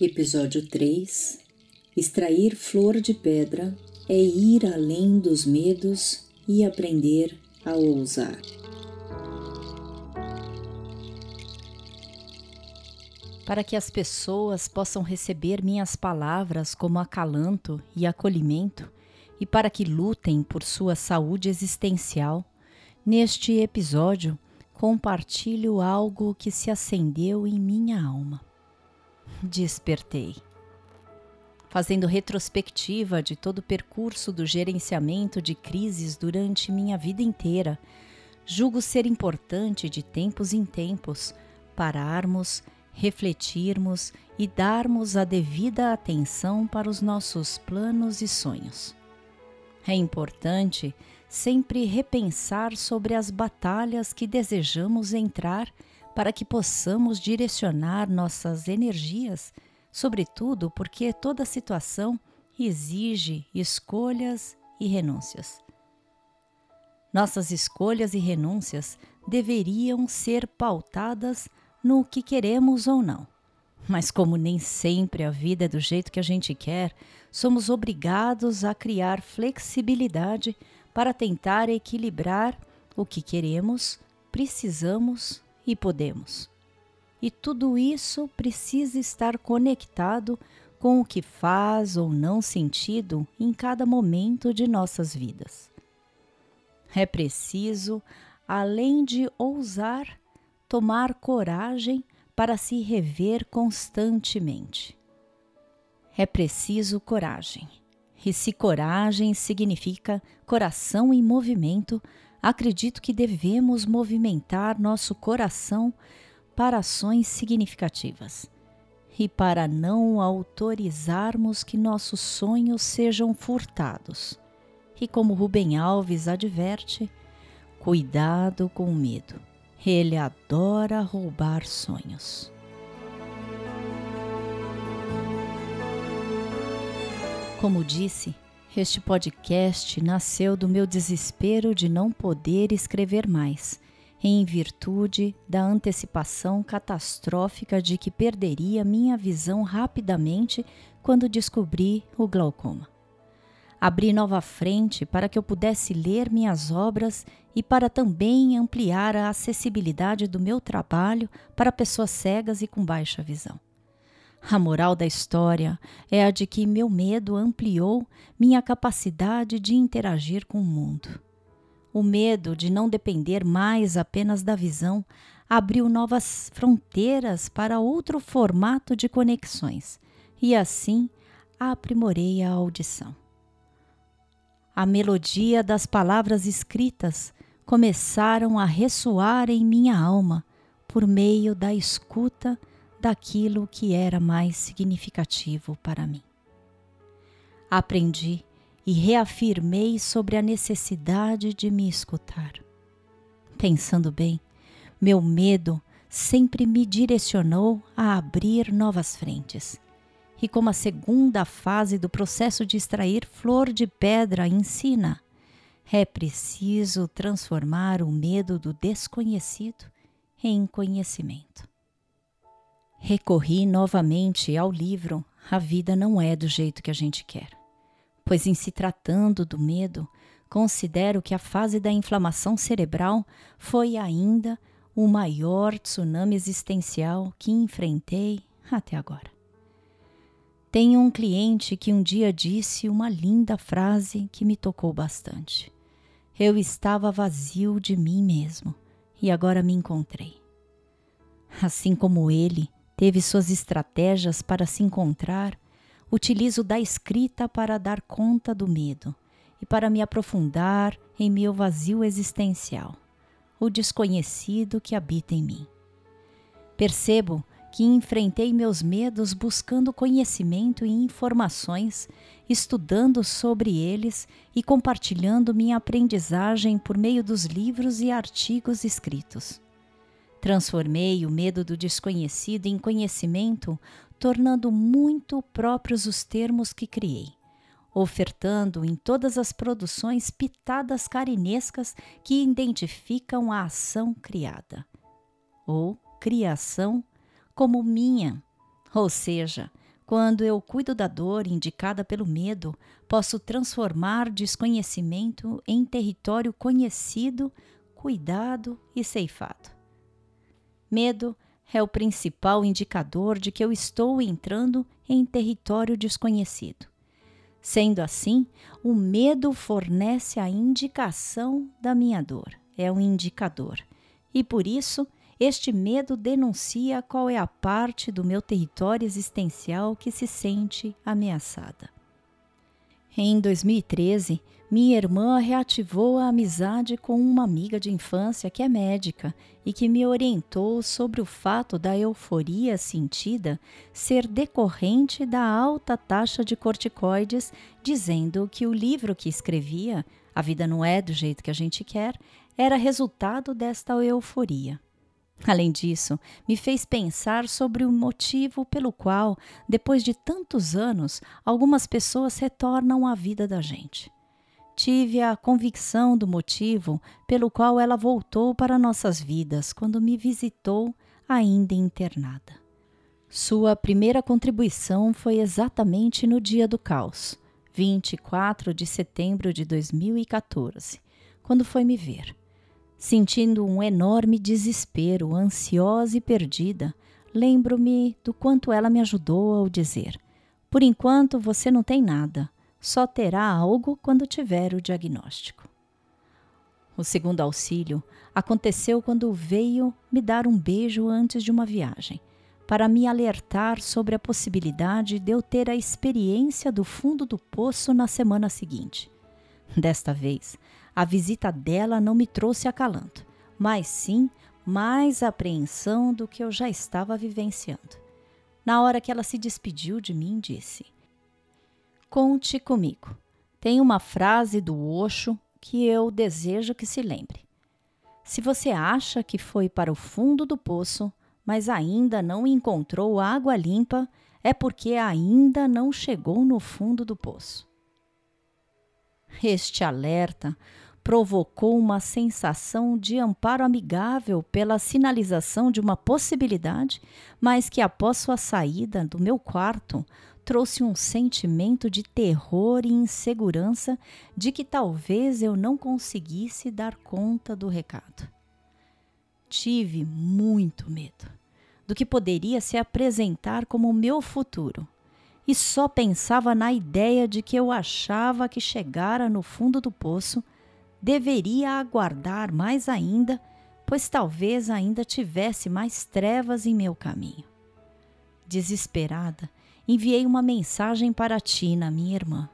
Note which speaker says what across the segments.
Speaker 1: Episódio 3 Extrair flor de pedra é ir além dos medos e aprender a ousar.
Speaker 2: Para que as pessoas possam receber minhas palavras como acalanto e acolhimento, e para que lutem por sua saúde existencial, neste episódio compartilho algo que se acendeu em minha alma despertei. Fazendo retrospectiva de todo o percurso do gerenciamento de crises durante minha vida inteira, julgo ser importante de tempos em tempos pararmos, refletirmos e darmos a devida atenção para os nossos planos e sonhos. É importante sempre repensar sobre as batalhas que desejamos entrar para que possamos direcionar nossas energias, sobretudo porque toda situação exige escolhas e renúncias. Nossas escolhas e renúncias deveriam ser pautadas no que queremos ou não. Mas, como nem sempre a vida é do jeito que a gente quer, somos obrigados a criar flexibilidade para tentar equilibrar o que queremos, precisamos e podemos. E tudo isso precisa estar conectado com o que faz ou não sentido em cada momento de nossas vidas. É preciso, além de ousar, tomar coragem para se rever constantemente. É preciso coragem. E se coragem significa coração em movimento, acredito que devemos movimentar nosso coração para ações significativas e para não autorizarmos que nossos sonhos sejam furtados. E como Rubem Alves adverte, cuidado com o medo. Ele adora roubar sonhos. Como disse, este podcast nasceu do meu desespero de não poder escrever mais, em virtude da antecipação catastrófica de que perderia minha visão rapidamente quando descobri o glaucoma. Abri nova frente para que eu pudesse ler minhas obras e para também ampliar a acessibilidade do meu trabalho para pessoas cegas e com baixa visão. A moral da história é a de que meu medo ampliou minha capacidade de interagir com o mundo. O medo de não depender mais apenas da visão abriu novas fronteiras para outro formato de conexões e assim aprimorei a audição. A melodia das palavras escritas começaram a ressoar em minha alma por meio da escuta daquilo que era mais significativo para mim. Aprendi e reafirmei sobre a necessidade de me escutar. Pensando bem, meu medo sempre me direcionou a abrir novas frentes. E como a segunda fase do processo de extrair flor de pedra ensina, é preciso transformar o medo do desconhecido em conhecimento. Recorri novamente ao livro A Vida Não É do Jeito que a Gente Quer, pois, em se tratando do medo, considero que a fase da inflamação cerebral foi ainda o maior tsunami existencial que enfrentei até agora. Tenho um cliente que um dia disse uma linda frase que me tocou bastante. Eu estava vazio de mim mesmo e agora me encontrei. Assim como ele, teve suas estratégias para se encontrar, utilizo da escrita para dar conta do medo e para me aprofundar em meu vazio existencial, o desconhecido que habita em mim. Percebo que enfrentei meus medos buscando conhecimento e informações, estudando sobre eles e compartilhando minha aprendizagem por meio dos livros e artigos escritos. Transformei o medo do desconhecido em conhecimento, tornando muito próprios os termos que criei, ofertando em todas as produções pitadas carinescas que identificam a ação criada, ou criação como minha, ou seja, Quando eu cuido da dor indicada pelo medo, posso transformar desconhecimento em território conhecido, cuidado e ceifado. Medo é o principal indicador de que eu estou entrando em território desconhecido. Sendo assim, o medo fornece a indicação da minha dor, é um indicador. E por isso, este medo denuncia qual é a parte do meu território existencial que se sente ameaçada. Em 2013, minha irmã reativou a amizade com uma amiga de infância que é médica e que me orientou sobre o fato da euforia sentida ser decorrente da alta taxa de corticoides, dizendo que o livro que escrevia, A Vida Não É do Jeito que a Gente Quer, era resultado desta euforia. Além disso, me fez pensar sobre o motivo pelo qual, depois de tantos anos, algumas pessoas retornam à vida da gente. Tive a convicção do motivo pelo qual ela voltou para nossas vidas quando me visitou, ainda internada. Sua primeira contribuição foi exatamente no dia do caos, 24 de setembro de 2014, quando foi me ver. Sentindo um enorme desespero, ansiosa e perdida, lembro-me do quanto ela me ajudou ao dizer: Por enquanto você não tem nada, só terá algo quando tiver o diagnóstico. O segundo auxílio aconteceu quando veio me dar um beijo antes de uma viagem, para me alertar sobre a possibilidade de eu ter a experiência do fundo do poço na semana seguinte. Desta vez, a visita dela não me trouxe acalanto, mas sim mais apreensão do que eu já estava vivenciando. Na hora que ela se despediu de mim, disse: Conte comigo. Tem uma frase do Osho que eu desejo que se lembre. Se você acha que foi para o fundo do poço, mas ainda não encontrou água limpa, é porque ainda não chegou no fundo do poço. Este alerta provocou uma sensação de amparo amigável pela sinalização de uma possibilidade, mas que após sua saída do meu quarto trouxe um sentimento de terror e insegurança de que talvez eu não conseguisse dar conta do recado. Tive muito medo do que poderia se apresentar como meu futuro e só pensava na ideia de que eu achava que chegara no fundo do poço deveria aguardar mais ainda, pois talvez ainda tivesse mais trevas em meu caminho. Desesperada, enviei uma mensagem para Tina, minha irmã.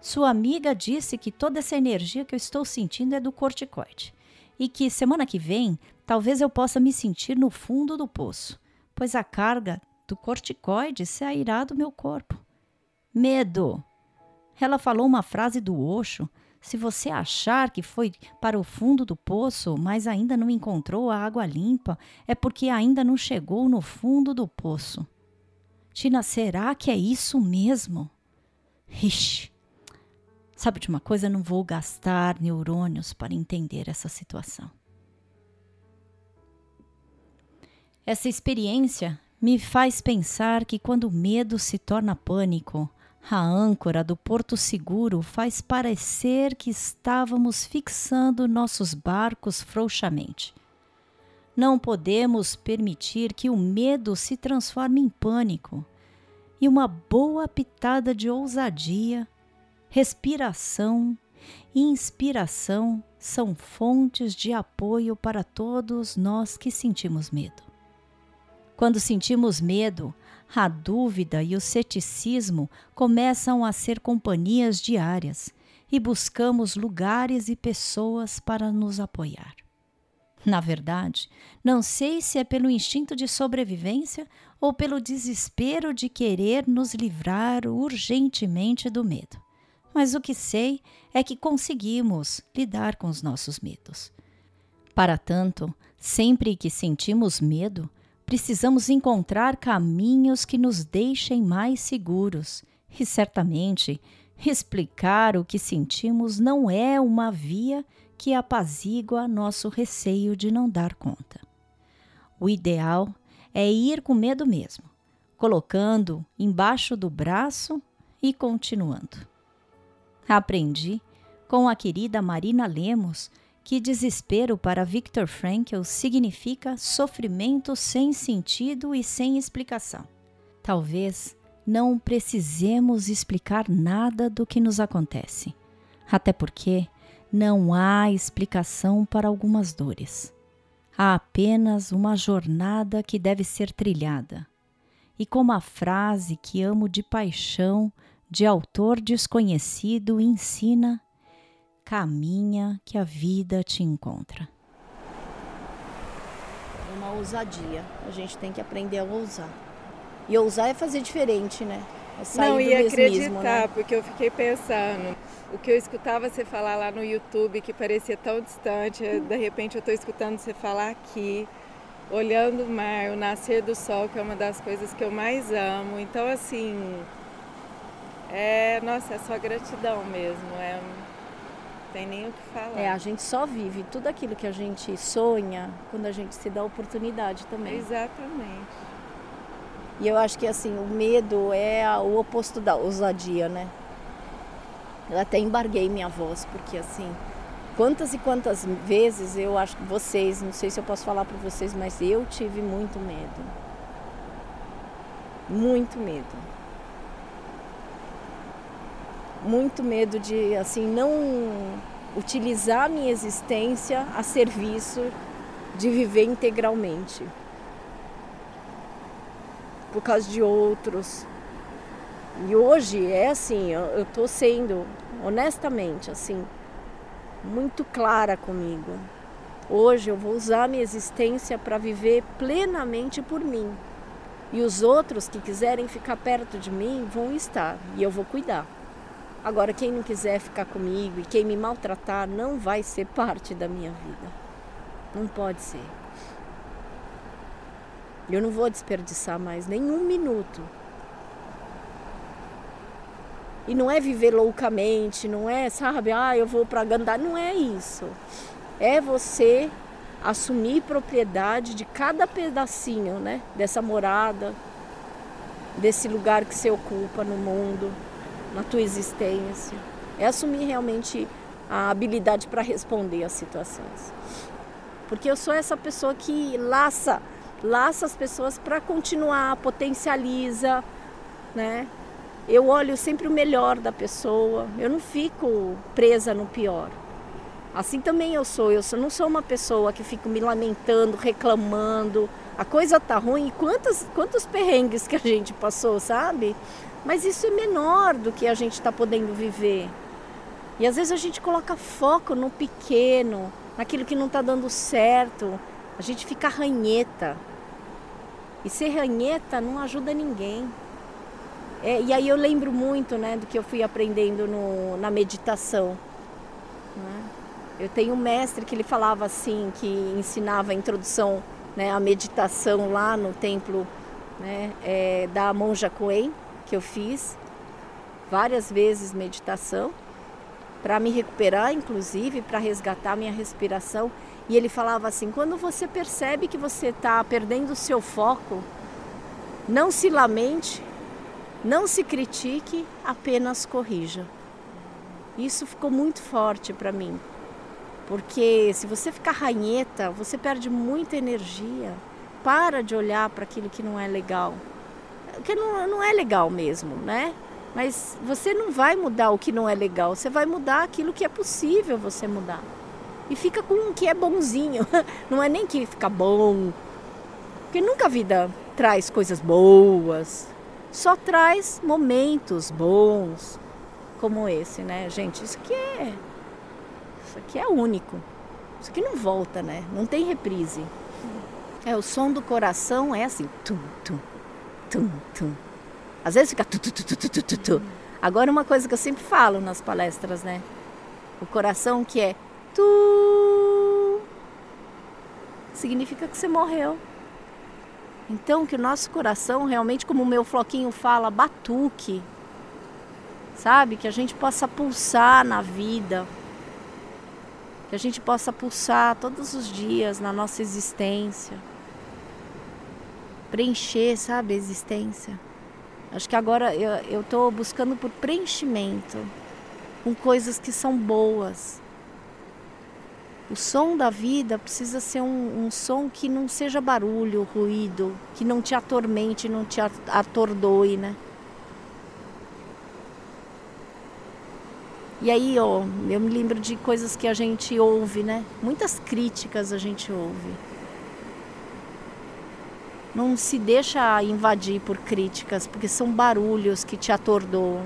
Speaker 2: Sua amiga disse que toda essa energia que eu estou sentindo é do corticoide e que semana que vem talvez eu possa me sentir no fundo do poço, pois a carga do corticoide sairá do meu corpo. Medo! Ela falou uma frase do Osho se você achar que foi para o fundo do poço, mas ainda não encontrou a água limpa, é porque ainda não chegou no fundo do poço. Tina, será que é isso mesmo? Ixi. Sabe de uma coisa? Não vou gastar neurônios para entender essa situação. Essa experiência me faz pensar que quando o medo se torna pânico, a âncora do porto seguro faz parecer que estávamos fixando nossos barcos frouxamente. Não podemos permitir que o medo se transforme em pânico. E uma boa pitada de ousadia, respiração e inspiração são fontes de apoio para todos nós que sentimos medo. Quando sentimos medo, a dúvida e o ceticismo começam a ser companhias diárias e buscamos lugares e pessoas para nos apoiar. Na verdade, não sei se é pelo instinto de sobrevivência ou pelo desespero de querer nos livrar urgentemente do medo. Mas o que sei é que conseguimos lidar com os nossos medos. Para tanto, sempre que sentimos medo, precisamos encontrar caminhos que nos deixem mais seguros e certamente explicar o que sentimos não é uma via que apazigua nosso receio de não dar conta. O ideal é ir com medo mesmo, colocando embaixo do braço e continuando. Aprendi com a querida Marina Lemos que desespero para Viktor Frankl significa sofrimento sem sentido e sem explicação. Talvez não precisemos explicar nada do que nos acontece, até porque não há explicação para algumas dores. Há apenas uma jornada que deve ser trilhada. E como a frase que amo de paixão de autor desconhecido ensina, caminha que a vida te encontra.
Speaker 3: É uma ousadia. A gente tem que aprender a ousar. E ousar é fazer diferente, né? É sair
Speaker 4: Não,
Speaker 3: mesmismo,
Speaker 4: acreditar,
Speaker 3: né?
Speaker 4: porque eu fiquei pensando. O que eu escutava você falar lá no YouTube, que parecia tão distante, de repente eu estou escutando você falar aqui, olhando o mar, o nascer do sol, que é uma das coisas que eu mais amo. Então, assim, é, nossa, é só gratidão mesmo. É, tem nem o que falar.
Speaker 3: É, a gente só vive tudo aquilo que a gente sonha quando a gente se dá oportunidade também.
Speaker 4: Exatamente.
Speaker 3: E eu acho que assim, o medo é o oposto da ousadia, né? Eu até embarguei minha voz, porque assim, quantas e quantas vezes eu acho que vocês, não sei se eu posso falar para vocês, mas eu tive muito medo. Muito medo. Muito medo de assim não utilizar a minha existência a serviço de viver integralmente por causa de outros. E hoje é assim, eu, tô sendo, honestamente, assim, muito clara comigo. Hoje eu vou usar minha existência para viver plenamente por mim. E os outros que quiserem ficar perto de mim vão estar e eu vou cuidar. Agora, quem não quiser ficar comigo e quem me maltratar não vai ser parte da minha vida. Não pode ser. Eu não vou desperdiçar mais nenhum minuto. E não é viver loucamente, não é, sabe, ah, eu vou para Gandá, não é isso. É você assumir propriedade de cada pedacinho, né, dessa morada, desse lugar que você ocupa no mundo, na tua existência. É assumir realmente a habilidade para responder às situações. Porque eu sou essa pessoa que laça laça as pessoas para continuar, potencializa, né? Eu olho sempre o melhor da pessoa, eu não fico presa no pior. Assim também eu sou, eu não sou uma pessoa que fico me lamentando, reclamando. A coisa tá ruim, quantos, quantos perrengues que a gente passou, sabe? Mas isso é menor do que a gente está podendo viver. E às vezes a gente coloca foco no pequeno, naquilo que não está dando certo. A gente fica ranheta. E ser ranheta não ajuda ninguém. É, e aí eu lembro muito né, do que eu fui aprendendo no, na meditação. né? Eu tenho um mestre que ele falava assim, que ensinava a introdução né, à meditação lá no templo né, é, da Monja Coen, que eu fiz várias vezes meditação, para me recuperar, inclusive, para resgatar minha respiração. E ele falava assim: quando você percebe que você está perdendo o seu foco, não se lamente, não se critique, apenas corrija. Isso ficou muito forte para mim, porque se você ficar ranheta, você perde muita energia. Para de olhar para aquilo que não é legal, que não, não é legal mesmo, né? Mas você não vai mudar o que não é legal, você vai mudar aquilo que é possível você mudar. E fica com o que é bonzinho. Não é nem que fica bom. Porque nunca a vida traz coisas boas. Só traz momentos bons como esse, né, gente? Isso aqui é. Isso aqui é único. Isso aqui não volta, né? Não tem reprise. É, o som do coração é assim. Tum, tum, tum, tum. Às vezes fica tu, tu, tu, tu, tu, tu, tu. Agora uma coisa que eu sempre falo nas palestras, né? O coração que é tu significa que você morreu. Então que o nosso coração realmente, como o meu floquinho fala, batuque. Sabe? Que a gente possa pulsar na vida. Que a gente possa pulsar todos os dias na nossa existência. Preencher, sabe, a existência. Acho que agora eu estou buscando por preenchimento com coisas que são boas. O som da vida precisa ser um, um som que não seja barulho, ruído, que não te atormente, não te atordoe, né? E aí, ó, eu me lembro de coisas que a gente ouve, né? Muitas críticas a gente ouve. Não se deixa invadir por críticas, porque são barulhos que te atordoam.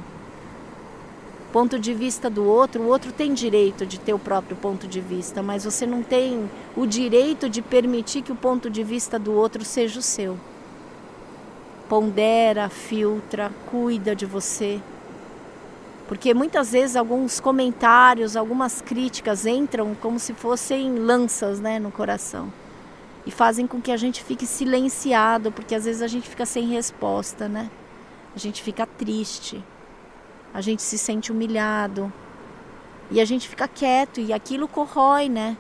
Speaker 3: Ponto de vista do outro, o outro tem direito de ter o próprio ponto de vista, mas você não tem o direito de permitir que o ponto de vista do outro seja o seu. Pondera, filtra, cuida de você porque muitas vezes alguns comentários, algumas críticas entram como se fossem lanças né, no coração e fazem com que a gente fique silenciado, porque às vezes a gente fica sem resposta, né? A gente fica triste, a gente se sente humilhado e a gente fica quieto e aquilo corrói, né?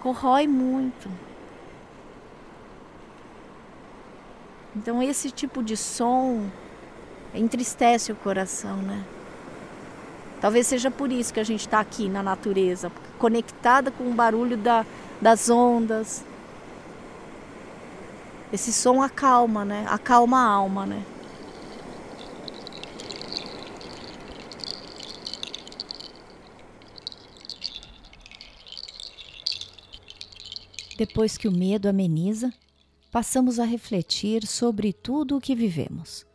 Speaker 3: Corrói muito. Então esse tipo de som entristece o coração, né? Talvez seja por isso que a gente está aqui na natureza, conectada com o barulho da, das ondas. Esse som acalma, né? Acalma a alma, né?
Speaker 2: Depois que o medo ameniza, passamos a refletir sobre tudo o que vivemos.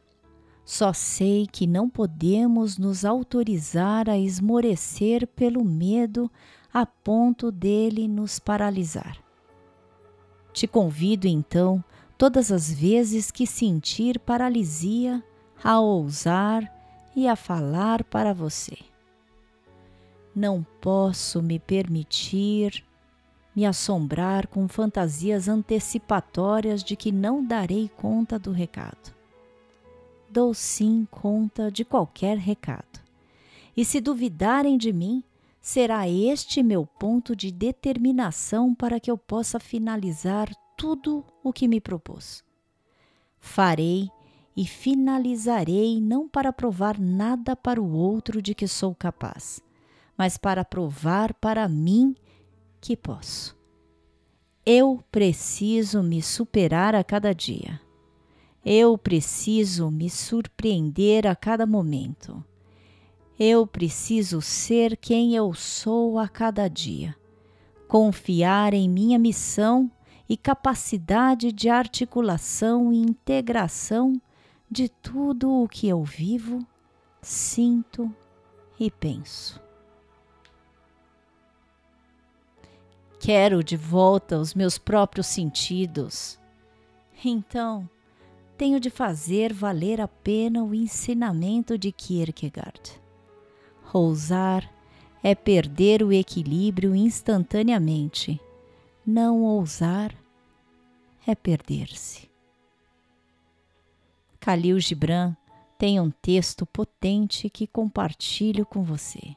Speaker 2: Só sei que não podemos nos autorizar a esmorecer pelo medo a ponto dele nos paralisar. Te convido então, todas as vezes que sentir paralisia, a ousar e a falar para você. Não posso me permitir me assombrar com fantasias antecipatórias de que não darei conta do recado dou sim conta de qualquer recado. E se duvidarem de mim, será este meu ponto de determinação para que eu possa finalizar tudo o que me propôs. Farei e finalizarei não para provar nada para o outro de que sou capaz, mas para provar para mim que posso. Eu preciso me superar a cada dia. Eu preciso me surpreender a cada momento. Eu preciso ser quem eu sou a cada dia. Confiar em minha missão e capacidade de articulação e integração de tudo o que eu vivo, sinto e penso. Quero de volta os meus próprios sentidos. Então, tenho de fazer valer a pena o ensinamento de Kierkegaard. Ousar é perder o equilíbrio instantaneamente. Não ousar é perder-se. Khalil Gibran tem um texto potente que compartilho com você.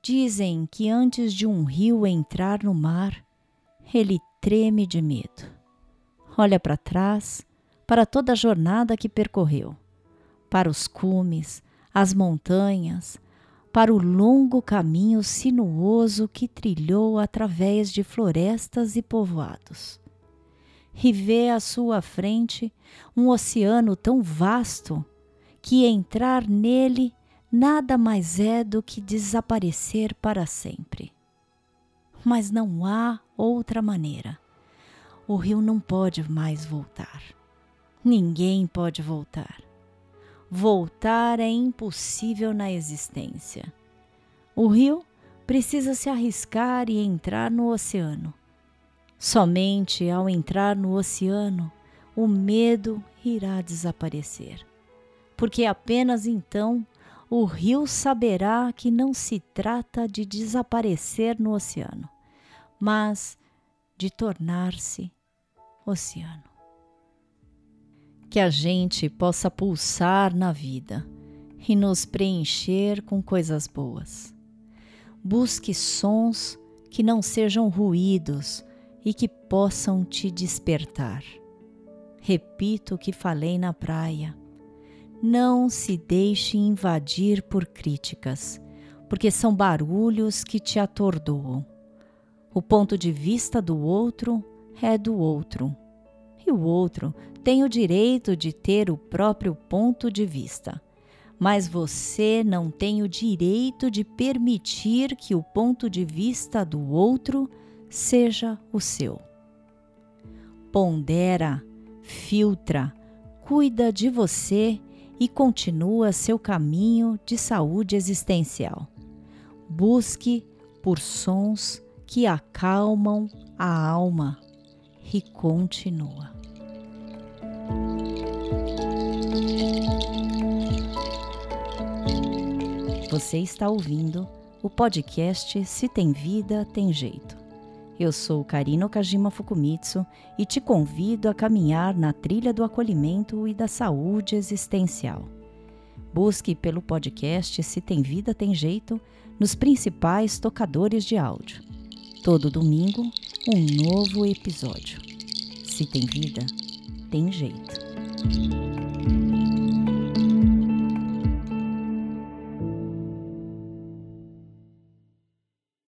Speaker 2: Dizem que antes de um rio entrar no mar, ele treme de medo olha para trás, para toda a jornada que percorreu, para os cumes, as montanhas, para o longo caminho sinuoso que trilhou através de florestas e povoados. E vê à sua frente um oceano tão vasto que entrar nele nada mais é do que desaparecer para sempre. Mas não há outra maneira o rio não pode mais voltar. Ninguém pode voltar. Voltar é impossível na existência. O rio precisa se arriscar e entrar no oceano. Somente ao entrar no oceano, o medo irá desaparecer, porque apenas então o rio saberá que não se trata de desaparecer no oceano, mas de tornar-se oceano. Que a gente possa pulsar na vida e nos preencher com coisas boas. Busque sons que não sejam ruídos e que possam te despertar. Repito o que falei na praia. Não se deixe invadir por críticas, porque são barulhos que te atordoam. O ponto de vista do outro é do outro, e o outro tem o direito de ter o próprio ponto de vista mas você não tem o direito de permitir que o ponto de vista do outro seja o seu. Pondera, filtra, cuida de você e continua seu caminho de saúde existencial. Busque por sons que acalmam a alma e continua. Você está ouvindo o podcast Se Tem Vida, Tem Jeito. Eu sou Karina Okajima Fukumitsu e te convido a caminhar na trilha do acolhimento e da saúde existencial. Busque pelo podcast Se Tem Vida, Tem Jeito nos principais tocadores de áudio. Todo domingo, um novo episódio. Se tem vida, tem jeito.